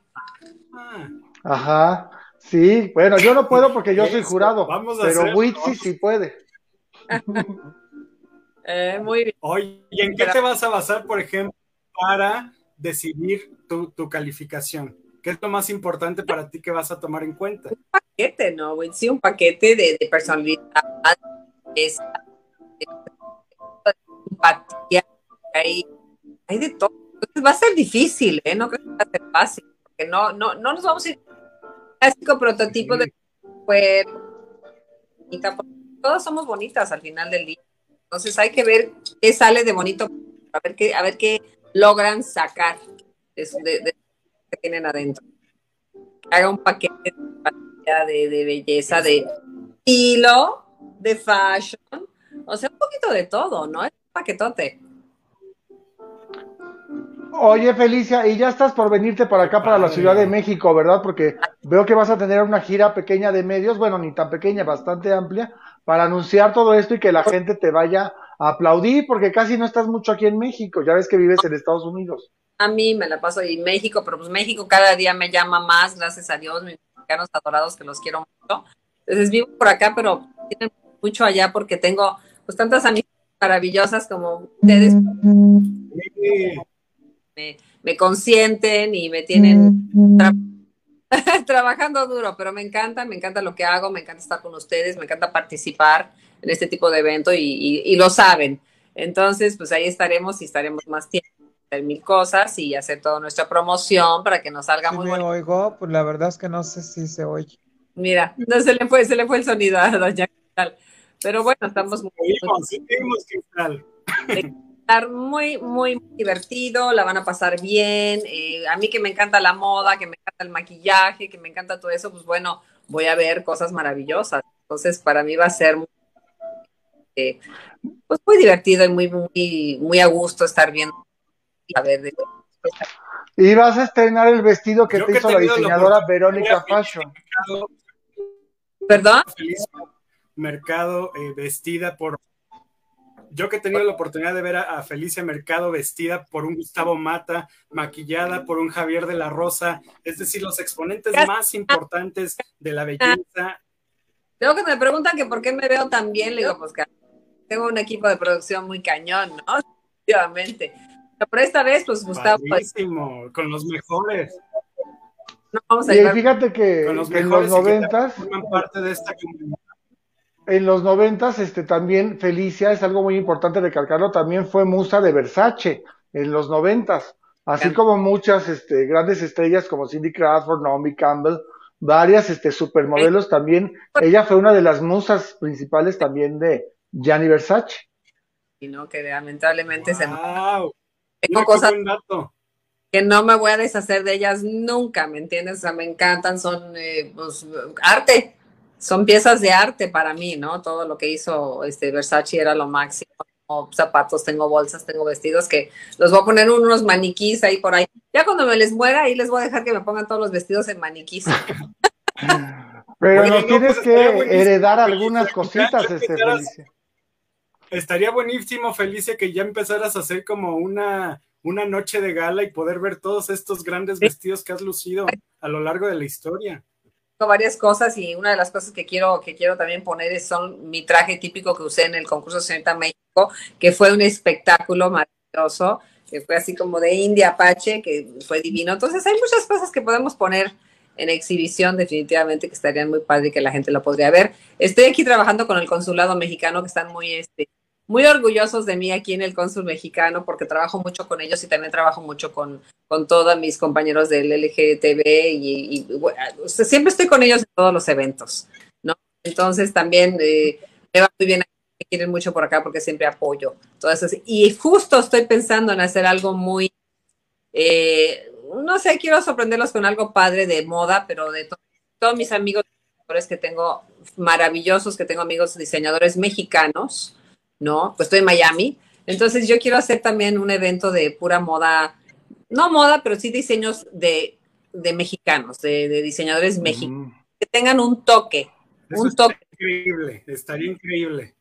Ah, Ajá, sí, bueno, yo no puedo porque yo soy jurado, vamos a pero. Witsi sí puede. Eh, muy bien. Oye, ¿y en qué te vas a basar, por ejemplo, para decidir tu, tu calificación? ¿Qué es lo más importante para ti que vas a tomar en cuenta? paquete, ¿no? Sí, un paquete de, de personalidad, empatía, hay, hay de todo. Va a ser difícil, ¿eh? No creo que va a ser fácil, porque no, no, no nos vamos a ir clásico prototipo de porque todas somos bonitas al final del día. Entonces hay que ver qué sale de bonito, a ver qué, a ver qué logran sacar de, de- de- que tienen adentro. Haga un paquete de, de belleza, de estilo, de fashion, o sea, un poquito de todo, ¿no? Es un paquetote. Oye, Felicia, y ya estás por venirte para acá, para la. Ciudad de México, ¿verdad? Porque veo que vas a tener una gira pequeña de medios, bueno, ni tan pequeña, bastante amplia, para anunciar todo esto y que la gente te vaya a aplaudir, porque casi no estás mucho aquí en México, ya ves que vives en Estados Unidos. A mí me la paso en México, pero pues México cada día me llama más, gracias a Dios, mis mexicanos adorados que los quiero mucho. Entonces vivo por acá, pero tienen mucho allá porque tengo pues tantas amigas maravillosas como ustedes Sí, me, me consienten y me tienen tra- trabajando duro, pero me encanta, me encanta lo que hago, me encanta estar con ustedes, me encanta participar en este tipo de evento y, y- y lo saben. Entonces, pues ahí estaremos y estaremos más tiempo, hacer mil cosas y hacer toda nuestra promoción para que nos salga Si muy me bonito. oigo, pues la verdad es que no sé si se oye. Mira, no se le fue, se le fue el sonido a doña Cristal. Pero bueno, estamos muy, Cristal. estar muy, muy, muy divertido, la van a pasar bien. eh, a mí que me encanta la moda, que me encanta el maquillaje, que me encanta todo eso, pues bueno, voy a ver cosas maravillosas. Entonces, para mí va a ser muy, eh, pues muy divertido y muy, muy, muy a gusto estar viendo. y A ver, de- Y vas a estrenar el vestido que Yo te que hizo la diseñadora Verónica Fashion. ¿Perdón? Feliz Mercado eh, vestida por. Yo que he tenido la oportunidad de ver a, a Felicia Mercado vestida por un Gustavo Mata, maquillada por un Javier de la Rosa, es decir, los exponentes más importantes de la belleza. Luego que me preguntan que por qué me veo tan bien, le digo, pues que tengo un equipo de producción muy cañón, ¿no? Efectivamente. Pero esta vez, pues Gustavo, pues, Padrísimo, con los mejores, no vamos a Y fíjate que, con los que en los mejores y que noventas, forman parte de esta comunidad. En los noventas, este también Felicia, es algo muy importante recalcarlo, también fue musa de Versace en los noventas, así Claro. como muchas este, grandes estrellas como Cindy Crawford, Naomi Campbell, varias este, supermodelos también, ella fue una de las musas principales también de Gianni Versace. ¿no? Que lamentablemente se Wow. tengo Mira cosas que no me voy a deshacer de ellas nunca, ¿me entiendes? O sea, me encantan, son eh, pues, arte, son piezas de arte para mí, ¿no? Todo lo que hizo este Versace era lo máximo. Tengo zapatos, tengo bolsas, tengo vestidos que los voy a poner en unos maniquís ahí por ahí. Ya cuando me les muera, ahí les voy a dejar que me pongan todos los vestidos en maniquís. Pero nos no, tienes pues, que heredar algunas cositas, este Felicia. Estaría buenísimo, Felicia, que ya empezaras a hacer como una, una noche de gala y poder ver todos estos grandes vestidos que has lucido a lo largo de la historia. Varias cosas y una de las cosas que quiero, que quiero también poner es son mi traje típico que usé en el concurso Señorita México, que fue un espectáculo maravilloso, que fue así como de India Apache, que fue divino. Entonces hay muchas cosas que podemos poner en exhibición definitivamente que estarían muy padre y que la gente lo podría ver. Estoy aquí trabajando con el consulado mexicano que están muy, este, muy orgullosos de mí aquí en el cónsul mexicano porque trabajo mucho con ellos y también trabajo mucho con, con todos mis compañeros del LGTB y, siempre estoy con ellos en todos los eventos, ¿no? Entonces también eh, me va muy bien, me quieren mucho por acá porque siempre apoyo esas. Y justo estoy pensando en hacer algo muy, eh, no sé, quiero sorprenderlos con algo padre de moda, pero de to- todos mis amigos que tengo maravillosos, que tengo amigos diseñadores mexicanos, ¿no? Pues estoy en Miami. Entonces yo quiero hacer también un evento de pura moda, no moda, pero sí diseños de, de mexicanos, de, de diseñadores mexicanos, Mm. que tengan un toque, Eso un toque. increíble, estaría increíble.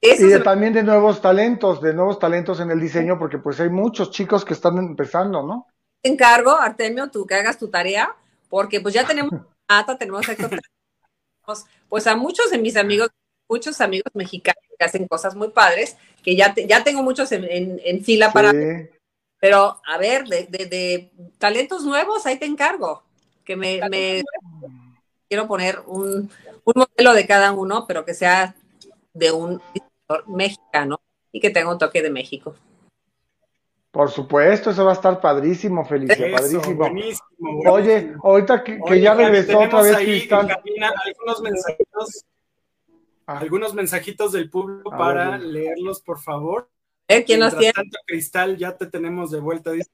Eso Y de- también de nuevos talentos, de nuevos talentos en el diseño, porque pues hay muchos chicos que están empezando, ¿no? te encargo, Artemio, tú que hagas tu tarea, porque pues ya tenemos Ata, tenemos a Héctor, tenemos, pues a muchos de mis amigos, muchos amigos mexicanos que hacen cosas muy padres, que ya, te- ya tengo muchos en, en- en fila para, pero a ver, de, de- de talentos nuevos, ahí te encargo, que me, me- quiero poner un, un modelo de cada uno, pero que sea de un diseñador mexicano y que tenga un toque de México. Por supuesto, eso va a estar padrísimo, Felicia, Eso, padrísimo. buenísimo. buenísimo. Oye, ahorita que, que Oye, ya regresó otra vez ahí Cristal. algunos mensajitos, algunos mensajitos del público A para ver. leerlos, por favor. ¿Eh? ¿Quién los Mientras tiene? tanto, Cristal, ya te tenemos de vuelta. Dice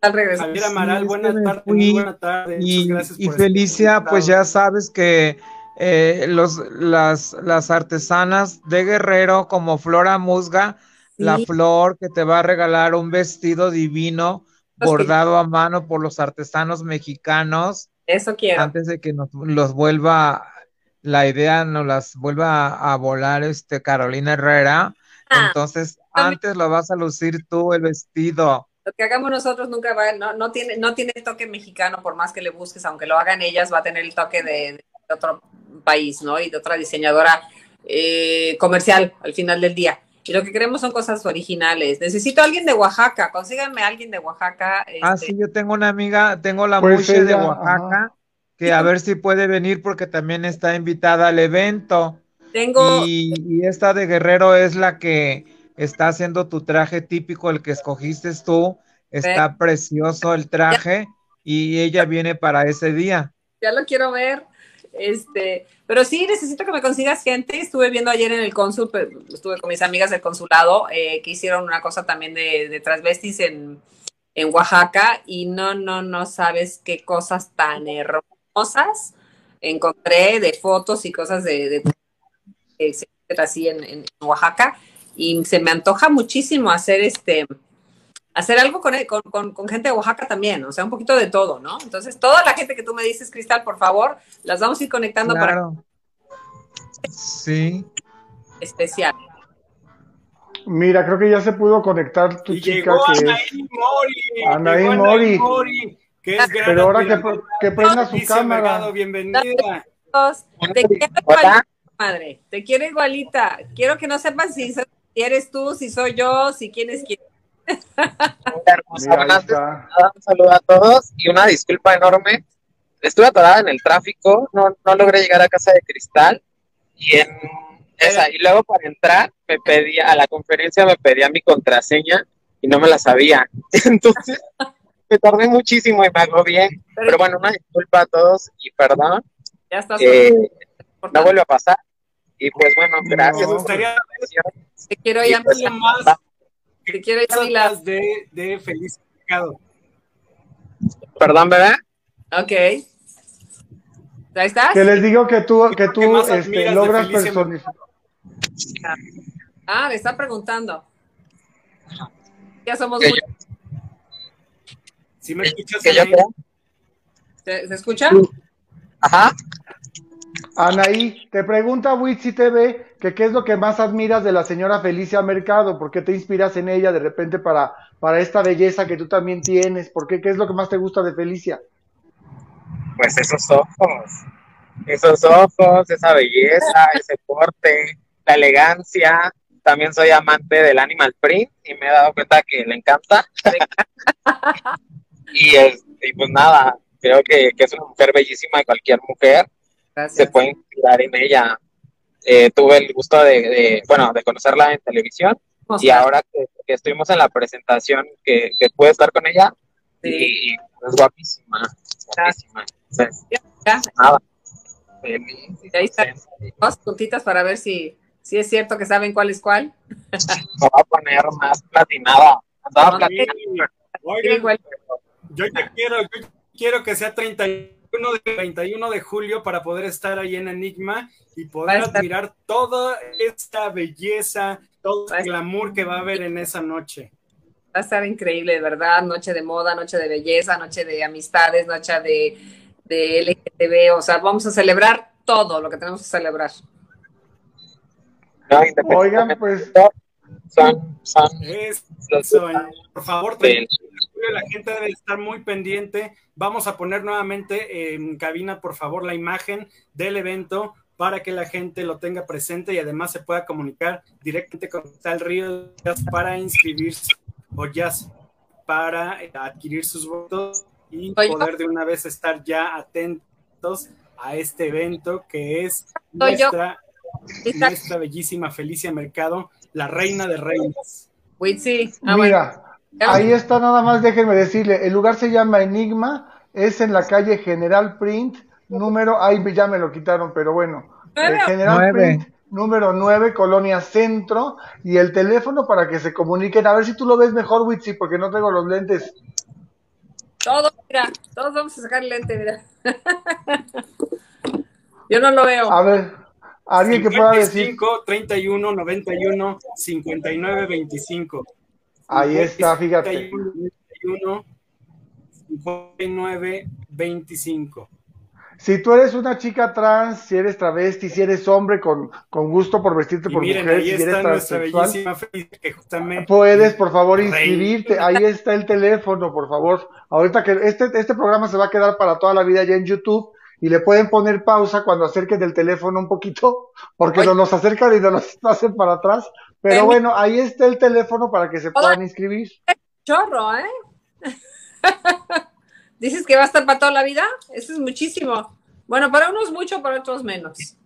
Al regresar. Javier Sí, Amaral, que buenas tardes, muy buena tarde. Y, Muchas gracias y por Felicia, estar pues ya sabes que eh, los, las, las artesanas de Guerrero, como Flora Musga, la Sí. flor que te va a regalar un vestido divino Pues bordado a mano por los artesanos mexicanos, Eso quiero. antes de que nos los vuelva, la idea nos las vuelva a, a volar este Carolina Herrera. Ah, Entonces, también- antes lo vas a lucir tú el vestido. Lo que hagamos nosotros nunca va, no, no tiene, no tiene el toque mexicano, por más que le busques, aunque lo hagan ellas, va a tener el toque de, de otro país, ¿no? Y de otra diseñadora eh, comercial al final del día. Y lo que queremos son cosas originales. Necesito a alguien de Oaxaca, consíganme a alguien de Oaxaca. Ah, este, sí, yo tengo una amiga, tengo la Pues Mushe de Oaxaca, ajá. Que a ver si puede venir porque también está invitada al evento. Tengo, Y, y esta de Guerrero es la que está haciendo tu traje típico, el que escogiste tú. Está precioso el traje y ella viene para ese día. ya lo quiero ver. Este, pero sí, necesito que me consigas gente. Estuve viendo ayer en el cónsul, pe- estuve con mis amigas del consulado, eh, que hicieron una cosa también de, de transvestis en, en Oaxaca, y no, no, no sabes qué cosas tan hermosas encontré de fotos y cosas de, de etcétera, así en, en Oaxaca, y se me antoja muchísimo hacer este hacer algo con, con, con, con, gente de Oaxaca también, o sea, un poquito de todo, ¿no? Entonces, toda la gente que tú me dices, Cristal, por favor, las vamos a ir conectando claro. para sí. especial. Mira, creo que ya se pudo conectar tu y chica llegó que Anaí es Mori. Anaí Mori. Mori, que es gran Pero ahora que, que prenda su cámara. Mercado, bienvenida. Te quiero igualita, madre. Te quiero igualita. Quiero que no sepan si eres tú, si soy yo, si quién es quién. Un saludo a todos y una disculpa enorme. Estuve atorada en el tráfico, no, no logré llegar a casa de cristal y en esa, y luego para entrar me pedía, a la conferencia me pedía mi contraseña y no me la sabía. Entonces me tardé muchísimo y me agobié. Pero, Pero bueno, una disculpa a todos y perdón. Ya estás. Eh, no vuelve a pasar. Y pues bueno, gracias. Me gustaría Te quiero ya, pues, más te quiero ya, cosas de, de Feliz Mercado. Perdón, bebé. Ok. ¿Ahí estás? Que les digo que tú, que ¿Qué tú este, logras personalizar. Ah, le está preguntando. Ya somos muy... Si me escuchas, Que yo. ¿Se, se escucha? Ajá. Anaí, te pregunta Witsi TV que qué es lo que más admiras de la señora Felicia Mercado, por qué te inspiras en ella de repente para, para esta belleza que tú también tienes, por qué, qué es lo que más te gusta de Felicia. Pues esos ojos. Esos ojos, esa belleza, ese porte, la elegancia. También soy amante del animal print y me he dado cuenta que le encanta. y, es, y pues nada, creo que, que es una mujer bellísima y cualquier mujer se puede inspirar en ella. Eh, tuve el gusto de, de, bueno, de conocerla en televisión y ahora que, que estuvimos en la presentación que, que pude estar con ella Sí. y, y es guapísima, guapísima. Entonces, nada, feliz y Ahí está. contenta. dos puntitas para ver si, si es cierto que saben cuál es cuál. Me voy a poner más platinada. Andaba No, platinada. Oigan, Igual. Yo ya quiero, yo quiero que sea 31 de, 31 de julio para poder estar ahí en Enigma y poder estar- admirar toda esta belleza, todo el glamour que va a haber en esa noche. Va a estar increíble, verdad. Noche de moda, noche de belleza, noche de amistades, noche de, de LGTB. O sea, vamos a celebrar todo lo que tenemos que celebrar. No, Oigan, pues, Es- los eso, por favor, del- 31 de julio, la gente debe estar muy pendiente. Vamos a poner nuevamente en cabina, por favor, la imagen del evento para que la gente lo tenga presente y además se pueda comunicar directamente con Tal Río para inscribirse o Jazz para eh, adquirir sus votos y poder de una vez estar ya atentos a este evento que es nuestra, bellísima Felicia Mercado, la reina de reinas. Witsi. Ah, bueno. Mira, ahí está nada más, déjenme decirle, el lugar se llama Enigma, es en la calle General Print, número, ahí ya me lo quitaron, pero bueno, eh, General Nueve. Print, número 9, Colonia Centro, y el teléfono para que se comuniquen, a ver si tú lo ves mejor, Witsi, porque no tengo los lentes. Todos, mira, todos vamos a sacar el lente, mira. Yo no lo veo. A ver, alguien que pueda decir, 55, 31, 91, 59, 25. Ahí está, fíjate. 51, 59, 25. Si tú eres una chica trans, si eres travesti, si eres hombre con, con gusto por vestirte Y por miren, mujer, ahí si eres nuestra bellísima que justamente puedes por favor inscribirte. Ahí está el teléfono, por favor. Ahorita que este, este programa se va a quedar para toda la vida ya en YouTube y le pueden poner pausa cuando acerquen el teléfono un poquito, porque Ay. nos acercan y nos los hacen para atrás. Pero bueno, ahí está el teléfono para que se Hola. puedan inscribir. Chorro, ¿eh? ¿Dices que va a estar para toda la vida? Eso es muchísimo. Bueno, para unos mucho, para otros menos.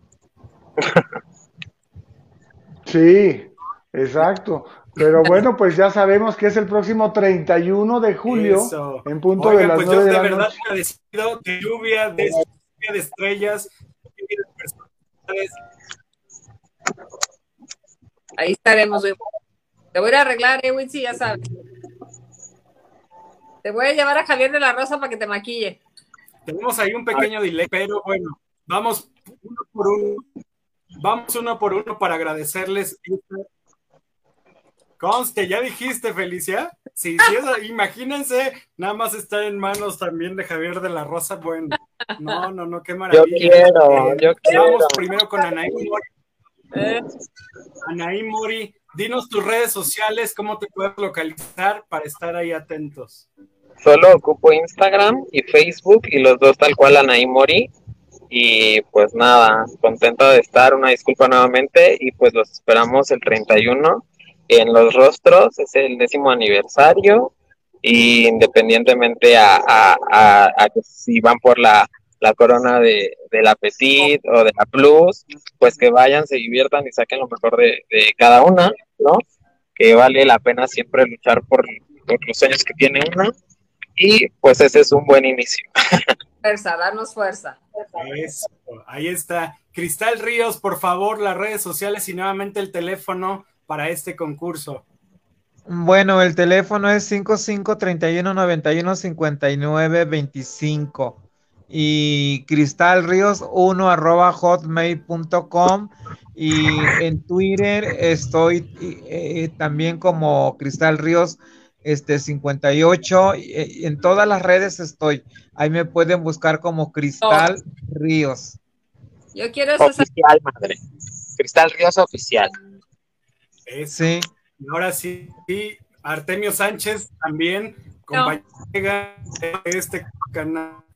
Sí, exacto. Pero bueno, pues ya sabemos que es el próximo 31 de julio, Eso. en punto Oigan, de las pues 9 yo de la verdad noche. agradecido de lluvia, de, lluvia de estrellas, lluvia de personalidades. Ahí estaremos. güey. Te voy a arreglar, eh, Witsi, ya sabes. Te voy a llevar a Javier de la Rosa para que te maquille. Tenemos ahí un pequeño delay, pero bueno, vamos uno por uno. Vamos uno por uno para agradecerles. Conste, ya dijiste, Felicia. Sí, sí, eso, imagínense nada más estar en manos también de Javier de la Rosa. Bueno, no, no, no, qué Yo maravilla. quiero, Eh, yo quiero. Vamos primero con Anaí. Eh, Anaí Mori, dinos tus redes sociales, cómo te puedes localizar para estar ahí atentos. Solo ocupo Instagram y Facebook y los dos tal cual Anaí Mori. Y pues nada, contento de estar, una disculpa nuevamente y pues los esperamos el 31 en Los Rostros, es el décimo aniversario y independientemente a, a, a- a que si van por la, la corona de, de la Petit o de la Plus, pues que vayan, se diviertan y saquen lo mejor de, de cada una, ¿no? Que vale la pena siempre luchar por, por los sueños que tiene una y pues ese es un buen inicio. fuerza, darnos fuerza. Eso, ahí está. Cristal Ríos, por favor, las redes sociales y nuevamente el teléfono para este concurso. Bueno, el teléfono es 55 31 91 59 25 y Cristal Ríos 1 arroba hotmail.com y en Twitter estoy eh, también como Cristal Ríos este 58 y, en todas las redes estoy. Ahí me pueden buscar como Cristal Ríos. Yo quiero oficial, madre. Cristal Ríos oficial. Sí. ahora sí, Artemio Sánchez también, compañera de este canal.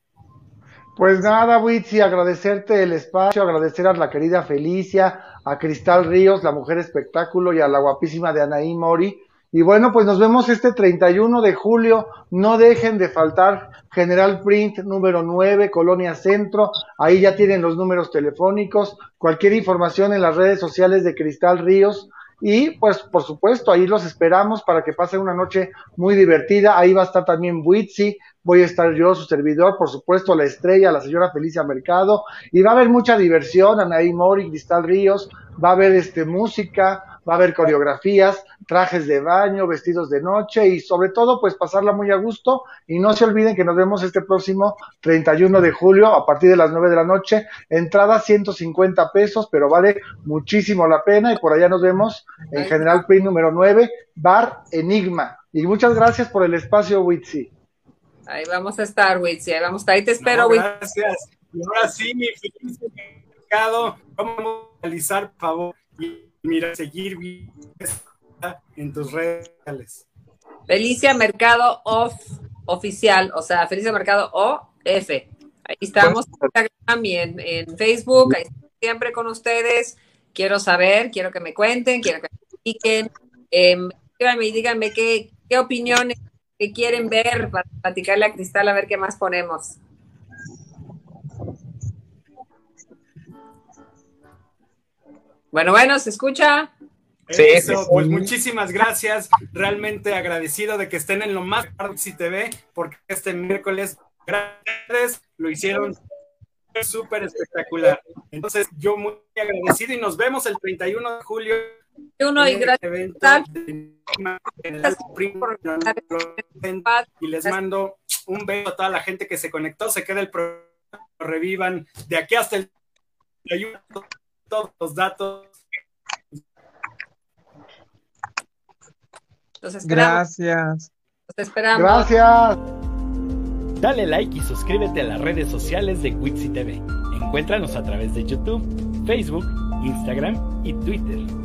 Pues nada, Witsi, agradecerte el espacio, agradecer a la querida Felicia, a Cristal Ríos, la mujer espectáculo, y a la guapísima de Anaí Mori. Y bueno, pues nos vemos este 31 de julio. No dejen de faltar General Print número 9, Colonia Centro. Ahí ya tienen los números telefónicos. Cualquier información en las redes sociales de Cristal Ríos. Y pues por supuesto, ahí los esperamos para que pasen una noche muy divertida. Ahí va a estar también Witsi, voy a estar yo, su servidor, por supuesto, la estrella, la señora Felicia Mercado. Y va a haber mucha diversión, Anaí Mori, Cristal Ríos, va a haber este música, va a haber coreografías, trajes de baño, vestidos de noche y sobre todo pues pasarla muy a gusto y no se olviden que nos vemos este próximo 31 de julio a partir de las 9 de la noche, entrada 150 pesos, pero vale muchísimo la pena y por allá nos vemos en General Print número 9, Bar Enigma. Y muchas gracias por el espacio, Witsi. Ahí vamos a estar, Witsi, ahí vamos a estar, ahí te espero, Witsi. Gracias. Y ahora sí, mi feliz mercado, vamos a realizar, por favor mira, seguir en tus redes. Felicia Mercado Off oficial, o sea, Felicia Mercado O F. Ahí estamos en Instagram y en, Facebook, ahí siempre con ustedes. Quiero saber, quiero que me cuenten, quiero que me expliquen. Eh, díganme, díganme qué, qué opiniones que quieren ver para platicarle a Cristal a ver qué más ponemos. Bueno, bueno, ¿se escucha? Sí, pues muchísimas gracias. Realmente agradecido de que estén en lo más si TV, porque este miércoles gracias, lo hicieron súper espectacular. Entonces, yo muy agradecido y nos vemos el 31 de julio. Uno y gracias. Y les mando un beso a toda la gente que se conectó, se queda el programa, revivan de aquí hasta el 31 todos los datos. Gracias. Los esperamos. Gracias. Dale like y suscríbete a las redes sociales de Wixi TV. Encuéntranos a través de YouTube, Facebook, Instagram y Twitter.